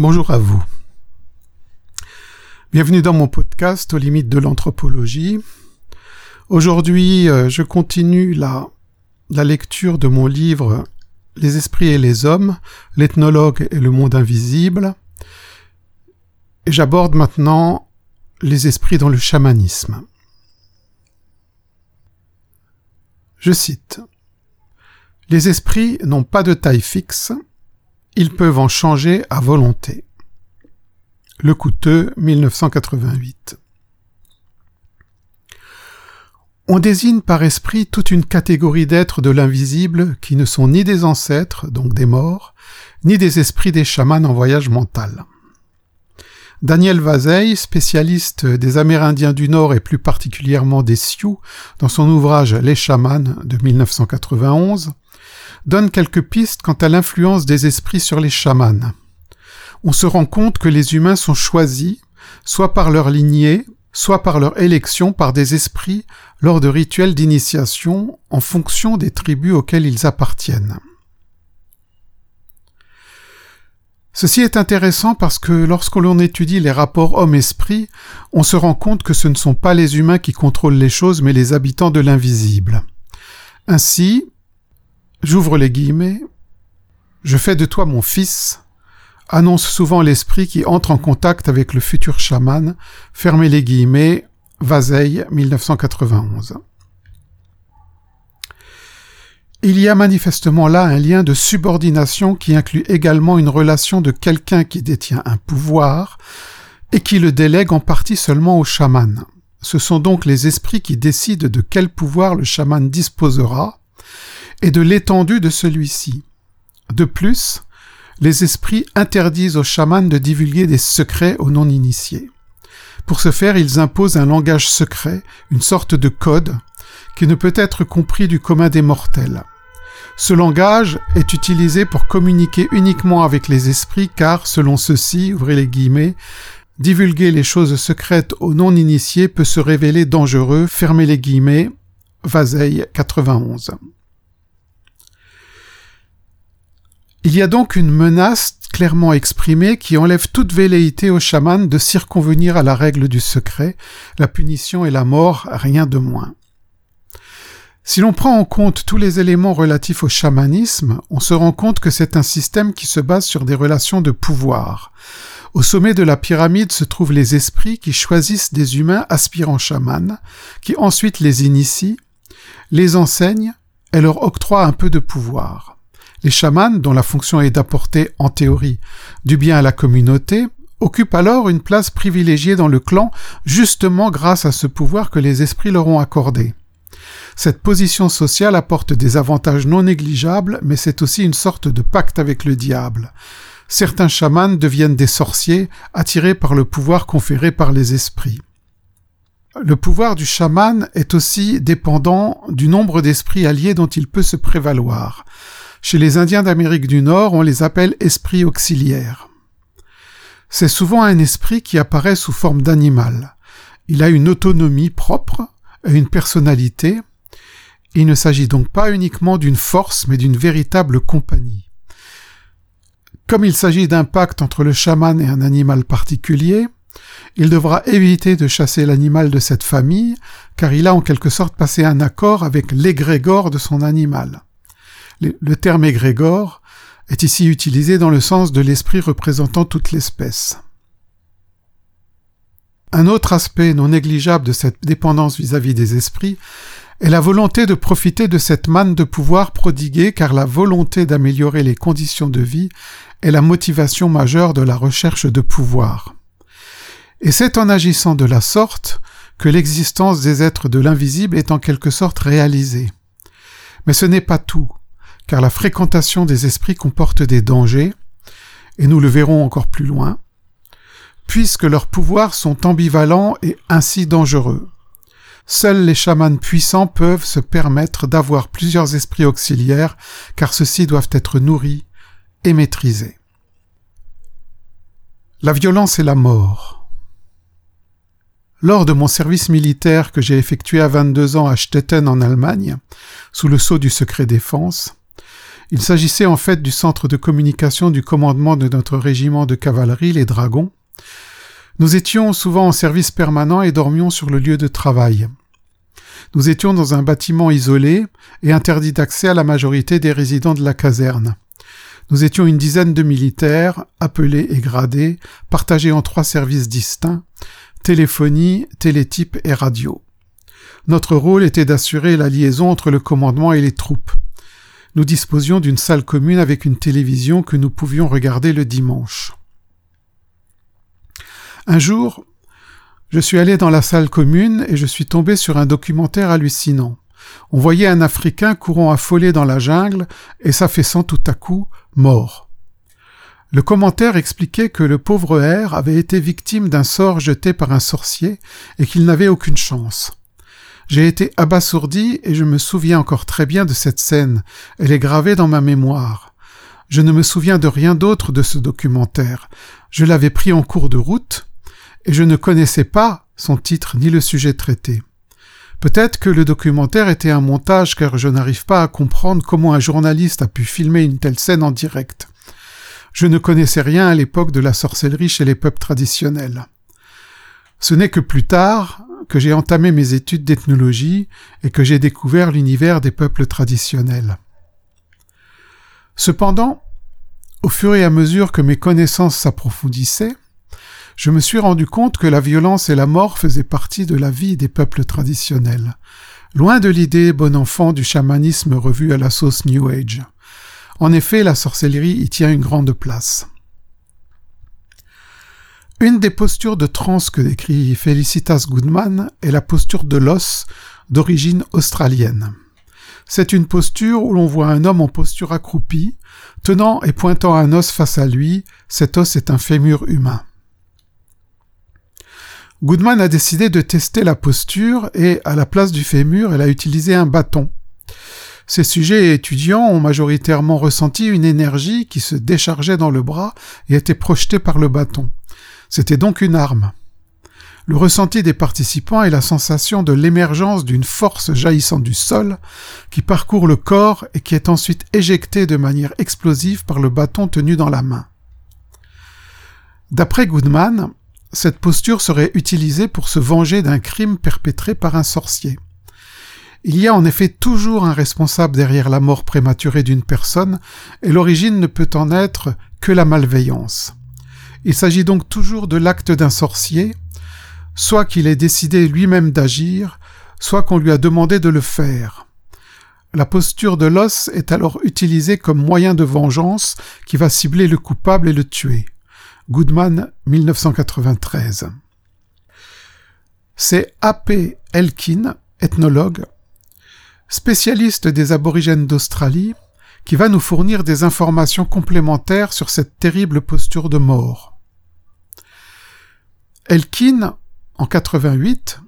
Bonjour à vous. Bienvenue dans mon podcast aux limites de l'anthropologie. Aujourd'hui, euh, je continue la, la lecture de mon livre Les esprits et les hommes, l'ethnologue et le monde invisible. Et j'aborde maintenant les esprits dans le chamanisme. Je cite. Les esprits n'ont pas de taille fixe, ils peuvent en changer à volonté. Le coûteux 1988. On désigne par esprit toute une catégorie d'êtres de l'invisible qui ne sont ni des ancêtres, donc des morts, ni des esprits des chamans en voyage mental. Daniel Vazeille, spécialiste des Amérindiens du Nord et plus particulièrement des Sioux, dans son ouvrage Les chamans de 1991, donne quelques pistes quant à l'influence des esprits sur les chamans. On se rend compte que les humains sont choisis, soit par leur lignée, soit par leur élection par des esprits lors de rituels d'initiation en fonction des tribus auxquelles ils appartiennent. Ceci est intéressant parce que lorsque l'on étudie les rapports homme-esprit, on se rend compte que ce ne sont pas les humains qui contrôlent les choses, mais les habitants de l'invisible. Ainsi, j'ouvre les guillemets, je fais de toi mon fils, annonce souvent l'esprit qui entre en contact avec le futur chaman, fermez les guillemets, Vazeille, 1991. Il y a manifestement là un lien de subordination qui inclut également une relation de quelqu'un qui détient un pouvoir et qui le délègue en partie seulement au chaman. Ce sont donc les esprits qui décident de quel pouvoir le chaman disposera et de l'étendue de celui-ci. De plus, les esprits interdisent aux chamans de divulguer des secrets aux non-initiés. Pour ce faire, ils imposent un langage secret, une sorte de code, qui ne peut être compris du commun des mortels. Ce langage est utilisé pour communiquer uniquement avec les esprits car, selon ceux-ci, ouvrez les guillemets, divulguer les choses secrètes aux non-initiés peut se révéler dangereux, fermez les guillemets, Vazeille 91. Il y a donc une menace clairement exprimée qui enlève toute velléité au chaman de circonvenir à la règle du secret, la punition et la mort, rien de moins. Si l'on prend en compte tous les éléments relatifs au chamanisme, on se rend compte que c'est un système qui se base sur des relations de pouvoir. Au sommet de la pyramide se trouvent les esprits qui choisissent des humains aspirants chamans, qui ensuite les initient, les enseignent et leur octroient un peu de pouvoir. Les chamans, dont la fonction est d'apporter, en théorie, du bien à la communauté, occupent alors une place privilégiée dans le clan, justement grâce à ce pouvoir que les esprits leur ont accordé. Cette position sociale apporte des avantages non négligeables, mais c'est aussi une sorte de pacte avec le diable. Certains chamans deviennent des sorciers, attirés par le pouvoir conféré par les esprits. Le pouvoir du chaman est aussi dépendant du nombre d'esprits alliés dont il peut se prévaloir. Chez les Indiens d'Amérique du Nord, on les appelle esprits auxiliaires. C'est souvent un esprit qui apparaît sous forme d'animal. Il a une autonomie propre et une personnalité. Il ne s'agit donc pas uniquement d'une force, mais d'une véritable compagnie. Comme il s'agit d'un pacte entre le chaman et un animal particulier, il devra éviter de chasser l'animal de cette famille, car il a en quelque sorte passé un accord avec l'égrégore de son animal. Le terme égrégore est ici utilisé dans le sens de l'esprit représentant toute l'espèce. Un autre aspect non négligeable de cette dépendance vis-à-vis des esprits est la volonté de profiter de cette manne de pouvoir prodiguée car la volonté d'améliorer les conditions de vie est la motivation majeure de la recherche de pouvoir. Et c'est en agissant de la sorte que l'existence des êtres de l'invisible est en quelque sorte réalisée. Mais ce n'est pas tout car la fréquentation des esprits comporte des dangers, et nous le verrons encore plus loin, puisque leurs pouvoirs sont ambivalents et ainsi dangereux. Seuls les chamans puissants peuvent se permettre d'avoir plusieurs esprits auxiliaires, car ceux-ci doivent être nourris et maîtrisés. La violence et la mort. Lors de mon service militaire que j'ai effectué à 22 ans à Stetten en Allemagne, sous le sceau du secret défense, Il s'agissait en fait du centre de communication du commandement de notre régiment de cavalerie, les Dragons. Nous étions souvent en service permanent et dormions sur le lieu de travail. Nous étions dans un bâtiment isolé et interdit d'accès à la majorité des résidents de la caserne. Nous étions une dizaine de militaires, appelés et gradés, partagés en trois services distincts, téléphonie, télétype et radio. Notre rôle était d'assurer la liaison entre le commandement et les troupes. Nous disposions d'une salle commune avec une télévision que nous pouvions regarder le dimanche. Un jour, je suis allé dans la salle commune et je suis tombé sur un documentaire hallucinant. On voyait un Africain courant affolé dans la jungle et s'affaissant tout à coup, mort. Le commentaire expliquait que le pauvre R avait été victime d'un sort jeté par un sorcier et qu'il n'avait aucune chance. J'ai été abasourdi et je me souviens encore très bien de cette scène. Elle est gravée dans ma mémoire. Je ne me souviens de rien d'autre de ce documentaire. Je l'avais pris en cours de route et je ne connaissais pas son titre ni le sujet traité. Peut-être que le documentaire était un montage car je n'arrive pas à comprendre comment un journaliste a pu filmer une telle scène en direct. Je ne connaissais rien à l'époque de la sorcellerie chez les peuples traditionnels. Ce n'est que plus tard que j'ai entamé mes études d'ethnologie et que j'ai découvert l'univers des peuples traditionnels. Cependant, au fur et à mesure que mes connaissances s'approfondissaient, je me suis rendu compte que la violence et la mort faisaient partie de la vie des peuples traditionnels, loin de l'idée bon enfant du chamanisme revu à la sauce New Age. En effet, la sorcellerie y tient une grande place. Une des postures de transe que décrit Felicitas Goodman est la posture de l'os d'origine australienne. C'est une posture où l'on voit un homme en posture accroupie, tenant et pointant un os face à lui, cet os est un fémur humain. Goodman a décidé de tester la posture et, à la place du fémur, elle a utilisé un bâton. Ces sujets et étudiants ont majoritairement ressenti une énergie qui se déchargeait dans le bras et était projetée par le bâton. C'était donc une arme. Le ressenti des participants est la sensation de l'émergence d'une force jaillissant du sol qui parcourt le corps et qui est ensuite éjectée de manière explosive par le bâton tenu dans la main. D'après Goodman, cette posture serait utilisée pour se venger d'un crime perpétré par un sorcier. Il y a en effet toujours un responsable derrière la mort prématurée d'une personne, et l'origine ne peut en être que la malveillance. Il s'agit donc toujours de l'acte d'un sorcier, soit qu'il ait décidé lui-même d'agir, soit qu'on lui a demandé de le faire. La posture de l'os est alors utilisée comme moyen de vengeance qui va cibler le coupable et le tuer. Goodman, 1993. C'est A.P. Elkin, ethnologue, spécialiste des aborigènes d'Australie, qui va nous fournir des informations complémentaires sur cette terrible posture de mort. Elkin, en 88,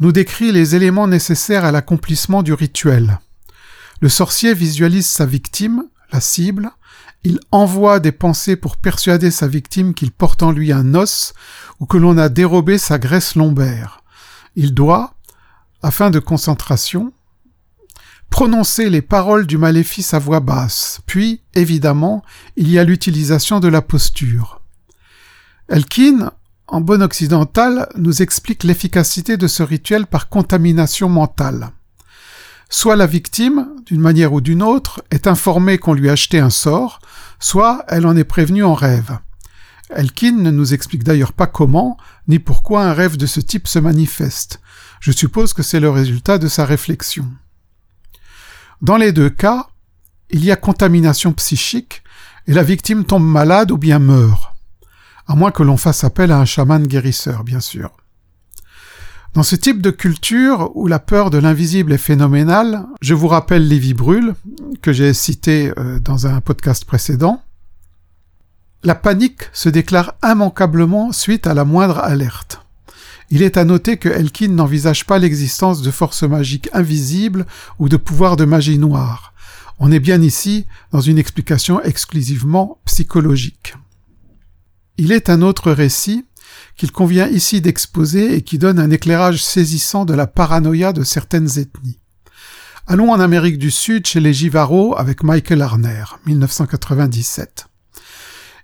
nous décrit les éléments nécessaires à l'accomplissement du rituel. Le sorcier visualise sa victime, la cible, il envoie des pensées pour persuader sa victime qu'il porte en lui un os ou que l'on a dérobé sa graisse lombaire. Il doit, afin de concentration, prononcer les paroles du maléfice à voix basse, puis, évidemment, il y a l'utilisation de la posture. Elkin, en bon occidental, nous explique l'efficacité de ce rituel par contamination mentale. Soit la victime, d'une manière ou d'une autre, est informée qu'on lui a acheté un sort, soit elle en est prévenue en rêve. Elkin ne nous explique d'ailleurs pas comment ni pourquoi un rêve de ce type se manifeste. Je suppose que c'est le résultat de sa réflexion. Dans les deux cas, il y a contamination psychique et la victime tombe malade ou bien meurt. À moins que l'on fasse appel à un chaman guérisseur, bien sûr. Dans ce type de culture où la peur de l'invisible est phénoménale, je vous rappelle Lévi Brûle, que j'ai cité euh, dans un podcast précédent, la panique se déclare immanquablement suite à la moindre alerte. Il est à noter que Elkin n'envisage pas l'existence de forces magiques invisibles ou de pouvoirs de magie noire. On est bien ici dans une explication exclusivement psychologique. Il est un autre récit qu'il convient ici d'exposer et qui donne un éclairage saisissant de la paranoïa de certaines ethnies. Allons en Amérique du Sud chez les Jivaro avec Michael Arner, 1997.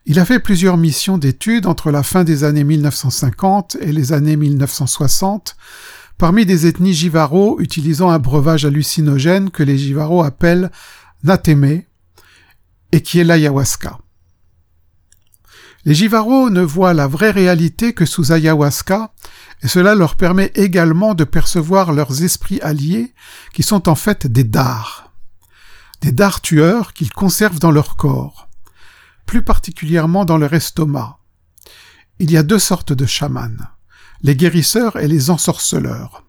Il a fait plusieurs missions d'études entre la fin des années 1950 et les années 1960 parmi des ethnies Jivaro utilisant un breuvage hallucinogène que les Jivaro appellent Nateme et qui est l'ayahuasca. Les Jivaro ne voient la vraie réalité que sous ayahuasca, et cela leur permet également de percevoir leurs esprits alliés, qui sont en fait des dards. Des dards tueurs qu'ils conservent dans leur corps, plus particulièrement dans leur estomac. Il y a deux sortes de chamans, les guérisseurs et les ensorceleurs.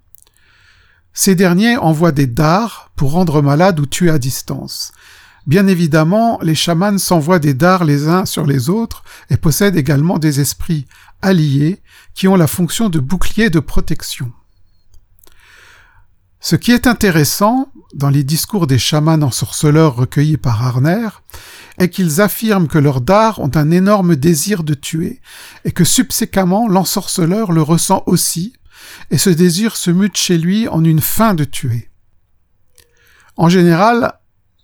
Ces derniers envoient des dards pour rendre malade ou tuer à distance, Bien évidemment, les chamans s'envoient des dards les uns sur les autres et possèdent également des esprits alliés qui ont la fonction de bouclier de protection. Ce qui est intéressant dans les discours des chamans ensorceleurs recueillis par Arner est qu'ils affirment que leurs dards ont un énorme désir de tuer et que subséquemment l'ensorceleur le ressent aussi et ce désir se mute chez lui en une fin de tuer. En général,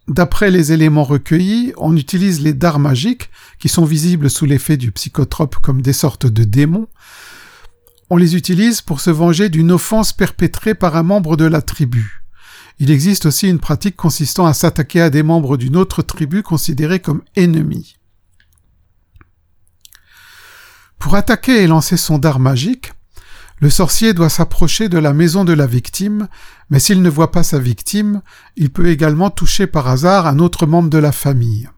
D'après les éléments recueillis, on utilise les dards magiques, qui sont visibles sous l'effet du psychotrope comme des sortes de démons. On les utilise pour se venger d'une offense perpétrée par un membre de la tribu. Il existe aussi une pratique consistant à s'attaquer à des membres d'une autre tribu considérés comme ennemis. Pour attaquer et lancer son dard magique, le sorcier doit s'approcher de la maison de la victime, mais s'il ne voit pas sa victime, il peut également toucher par hasard un autre membre de la famille.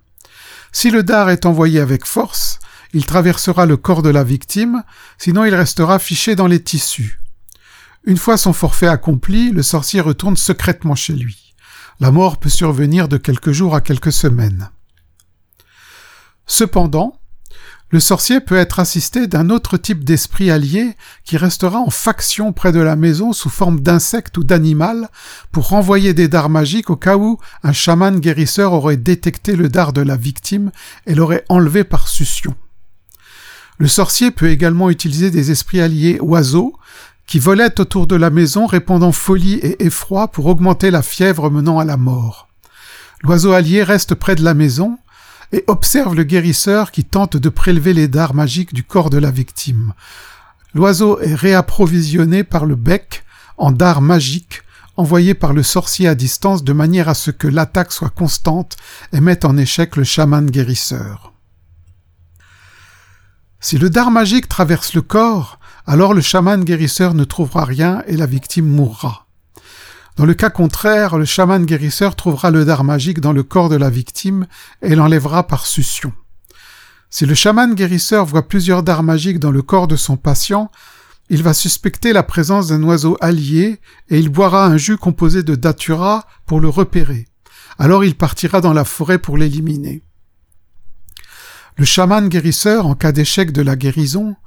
Si le dard est envoyé avec force, il traversera le corps de la victime, sinon il restera fiché dans les tissus. Une fois son forfait accompli, le sorcier retourne secrètement chez lui. La mort peut survenir de quelques jours à quelques semaines. Cependant, le sorcier peut être assisté d'un autre type d'esprit allié qui restera en faction près de la maison sous forme d'insecte ou d'animal pour renvoyer des dards magiques au cas où un chaman guérisseur aurait détecté le dard de la victime et l'aurait enlevé par succion. Le sorcier peut également utiliser des esprits alliés oiseaux qui volaient autour de la maison répandant folie et effroi pour augmenter la fièvre menant à la mort. L'oiseau allié reste près de la maison, et observe le guérisseur qui tente de prélever les dards magiques du corps de la victime. L'oiseau est réapprovisionné par le bec en dards magiques envoyés par le sorcier à distance de manière à ce que l'attaque soit constante et mette en échec le chaman guérisseur. Si le dard magique traverse le corps, alors le chaman guérisseur ne trouvera rien et la victime mourra. Dans le cas contraire, le chaman guérisseur trouvera le dard magique dans le corps de la victime et l'enlèvera par succion. Si le chaman guérisseur voit plusieurs dards magiques dans le corps de son patient, il va suspecter la présence d'un oiseau allié et il boira un jus composé de datura pour le repérer. Alors il partira dans la forêt pour l'éliminer. Le chaman guérisseur, en cas d'échec de la guérison,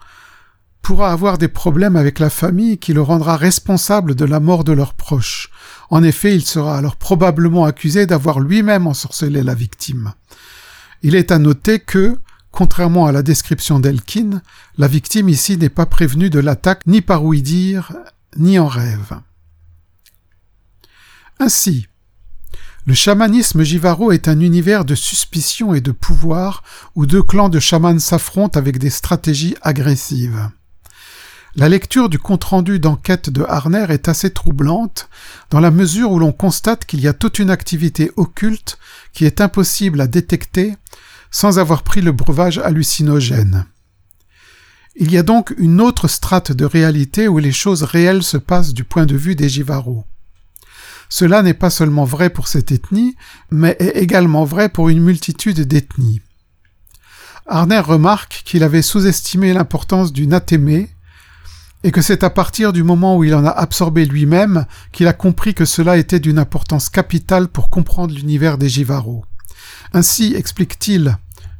pourra avoir des problèmes avec la famille qui le rendra responsable de la mort de leurs proches. En effet, il sera alors probablement accusé d'avoir lui-même ensorcelé la victime. Il est à noter que, contrairement à la description d'Elkin, la victime ici n'est pas prévenue de l'attaque ni par ouï-dire, ni en rêve. Ainsi, le chamanisme jivaro est un univers de suspicion et de pouvoir où deux clans de chamans s'affrontent avec des stratégies agressives. La lecture du compte-rendu d'enquête de Harner est assez troublante, dans la mesure où l'on constate qu'il y a toute une activité occulte qui est impossible à détecter sans avoir pris le breuvage hallucinogène. Il y a donc une autre strate de réalité où les choses réelles se passent du point de vue des Jivaro. Cela n'est pas seulement vrai pour cette ethnie, mais est également vrai pour une multitude d'ethnies. Arner remarque qu'il avait sous-estimé l'importance du natémé, et que c'est à partir du moment où il en a absorbé lui-même qu'il a compris que cela était d'une importance capitale pour comprendre l'univers des Jivaro. Ainsi explique-t-il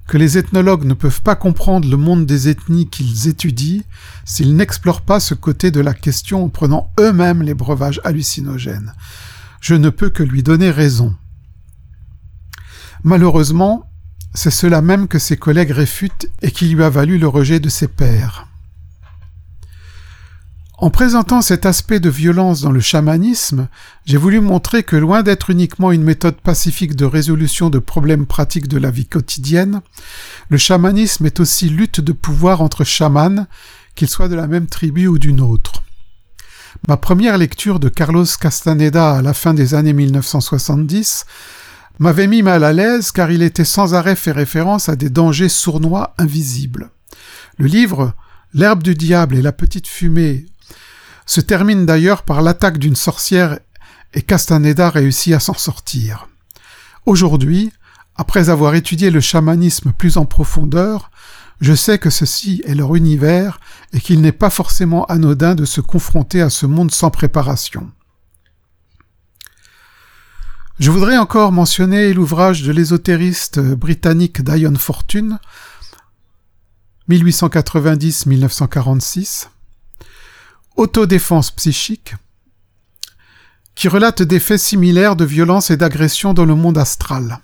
que les ethnologues ne peuvent pas comprendre le monde des ethnies qu'ils étudient s'ils n'explorent pas ce côté de la question en prenant eux-mêmes les breuvages hallucinogènes. Je ne peux que lui donner raison. Malheureusement, c'est cela même que ses collègues réfutent et qui lui a valu le rejet de ses pairs. En présentant cet aspect de violence dans le chamanisme, j'ai voulu montrer que loin d'être uniquement une méthode pacifique de résolution de problèmes pratiques de la vie quotidienne, le chamanisme est aussi lutte de pouvoir entre chamans, qu'ils soient de la même tribu ou d'une autre. Ma première lecture de Carlos Castaneda à la fin des années 1970 m'avait mis mal à l'aise car il était sans arrêt fait référence à des dangers sournois invisibles. Le livre L'herbe du diable et la petite fumée se termine d'ailleurs par l'attaque d'une sorcière et Castaneda réussit à s'en sortir. Aujourd'hui, après avoir étudié le chamanisme plus en profondeur, je sais que ceci est leur univers et qu'il n'est pas forcément anodin de se confronter à ce monde sans préparation. Je voudrais encore mentionner l'ouvrage de l'ésotériste britannique Dion Fortune, 1890-1946, Autodéfense psychique, qui relate des faits similaires de violence et d'agression dans le monde astral.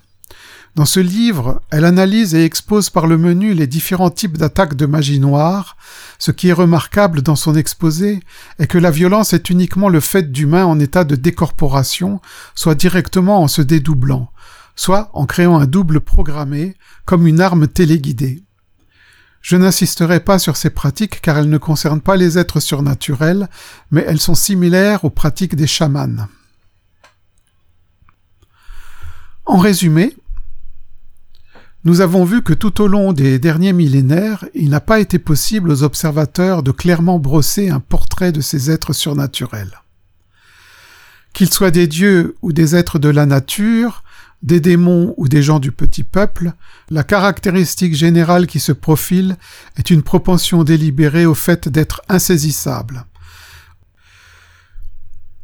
Dans ce livre, elle analyse et expose par le menu les différents types d'attaques de magie noire. Ce qui est remarquable dans son exposé est que la violence est uniquement le fait d'humains en état de décorporation, soit directement en se dédoublant, soit en créant un double programmé, comme une arme téléguidée. Je n'insisterai pas sur ces pratiques car elles ne concernent pas les êtres surnaturels, mais elles sont similaires aux pratiques des chamans. En résumé, nous avons vu que tout au long des derniers millénaires, il n'a pas été possible aux observateurs de clairement brosser un portrait de ces êtres surnaturels. Qu'ils soient des dieux ou des êtres de la nature, des démons ou des gens du petit peuple, la caractéristique générale qui se profile est une propension délibérée au fait d'être insaisissable.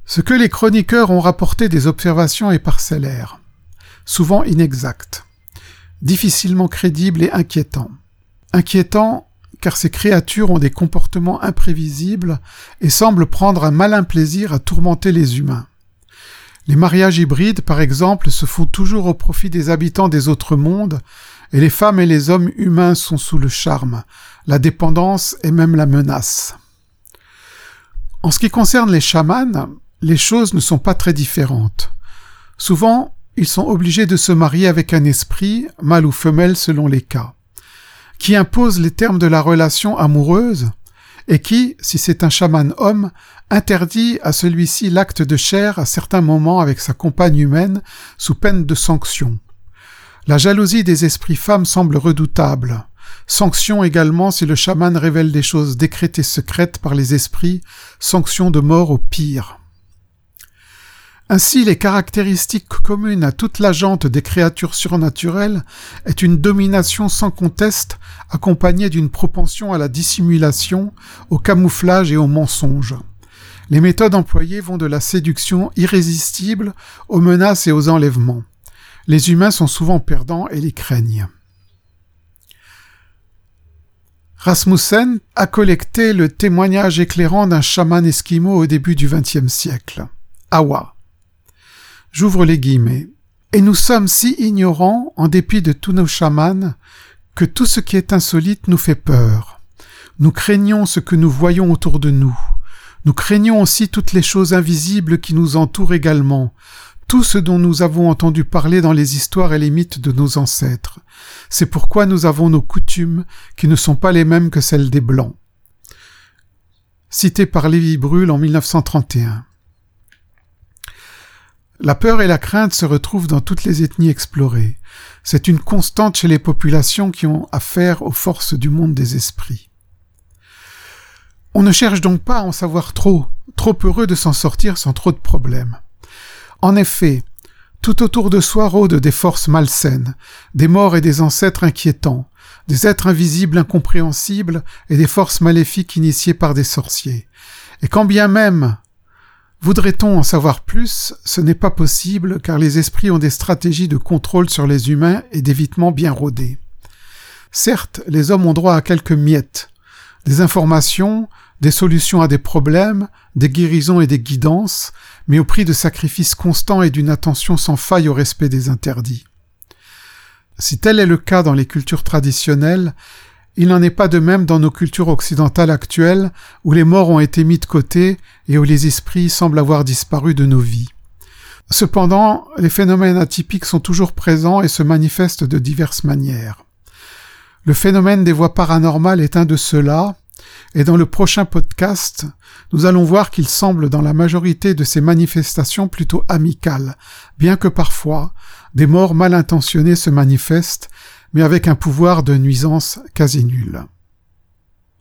Ce que les chroniqueurs ont rapporté des observations est parcellaire, souvent inexact difficilement crédible et inquiétant. Inquiétant car ces créatures ont des comportements imprévisibles et semblent prendre un malin plaisir à tourmenter les humains. Les mariages hybrides, par exemple, se font toujours au profit des habitants des autres mondes, et les femmes et les hommes humains sont sous le charme, la dépendance et même la menace. En ce qui concerne les chamans, les choses ne sont pas très différentes. Souvent, ils sont obligés de se marier avec un esprit, mâle ou femelle selon les cas, qui impose les termes de la relation amoureuse, et qui, si c'est un chaman homme, interdit à celui-ci l'acte de chair à certains moments avec sa compagne humaine sous peine de sanction. La jalousie des esprits femmes semble redoutable. Sanction également si le chaman révèle des choses décrétées secrètes par les esprits, sanction de mort au pire. Ainsi, les caractéristiques communes à toute la jante des créatures surnaturelles est une domination sans conteste accompagnée d'une propension à la dissimulation, au camouflage et au mensonge. Les méthodes employées vont de la séduction irrésistible aux menaces et aux enlèvements. Les humains sont souvent perdants et les craignent. Rasmussen a collecté le témoignage éclairant d'un chaman esquimau au début du XXe siècle. Awa. J'ouvre les guillemets. Et nous sommes si ignorants, en dépit de tous nos chamans, que tout ce qui est insolite nous fait peur. Nous craignons ce que nous voyons autour de nous. Nous craignons aussi toutes les choses invisibles qui nous entourent également, tout ce dont nous avons entendu parler dans les histoires et les mythes de nos ancêtres. C'est pourquoi nous avons nos coutumes qui ne sont pas les mêmes que celles des Blancs. Cité par Lévi Brûle en 1931. La peur et la crainte se retrouvent dans toutes les ethnies explorées. C'est une constante chez les populations qui ont affaire aux forces du monde des esprits. On ne cherche donc pas à en savoir trop, trop heureux de s'en sortir sans trop de problèmes. En effet, tout autour de soi rôdent des forces malsaines, des morts et des ancêtres inquiétants, des êtres invisibles incompréhensibles et des forces maléfiques initiées par des sorciers. Et quand bien même Voudrait-on en savoir plus? Ce n'est pas possible car les esprits ont des stratégies de contrôle sur les humains et d'évitement bien rodées. Certes, les hommes ont droit à quelques miettes, des informations, des solutions à des problèmes, des guérisons et des guidances, mais au prix de sacrifices constants et d'une attention sans faille au respect des interdits. Si tel est le cas dans les cultures traditionnelles, Il n'en est pas de même dans nos cultures occidentales actuelles, où les morts ont été mis de côté et où les esprits semblent avoir disparu de nos vies. Cependant, les phénomènes atypiques sont toujours présents et se manifestent de diverses manières. Le phénomène des voix paranormales est un de ceux-là, et dans le prochain podcast, nous allons voir qu'il semble dans la majorité de ces manifestations plutôt amicales, bien que parfois des morts mal intentionnés se manifestent, mais avec un pouvoir de nuisance quasi nul.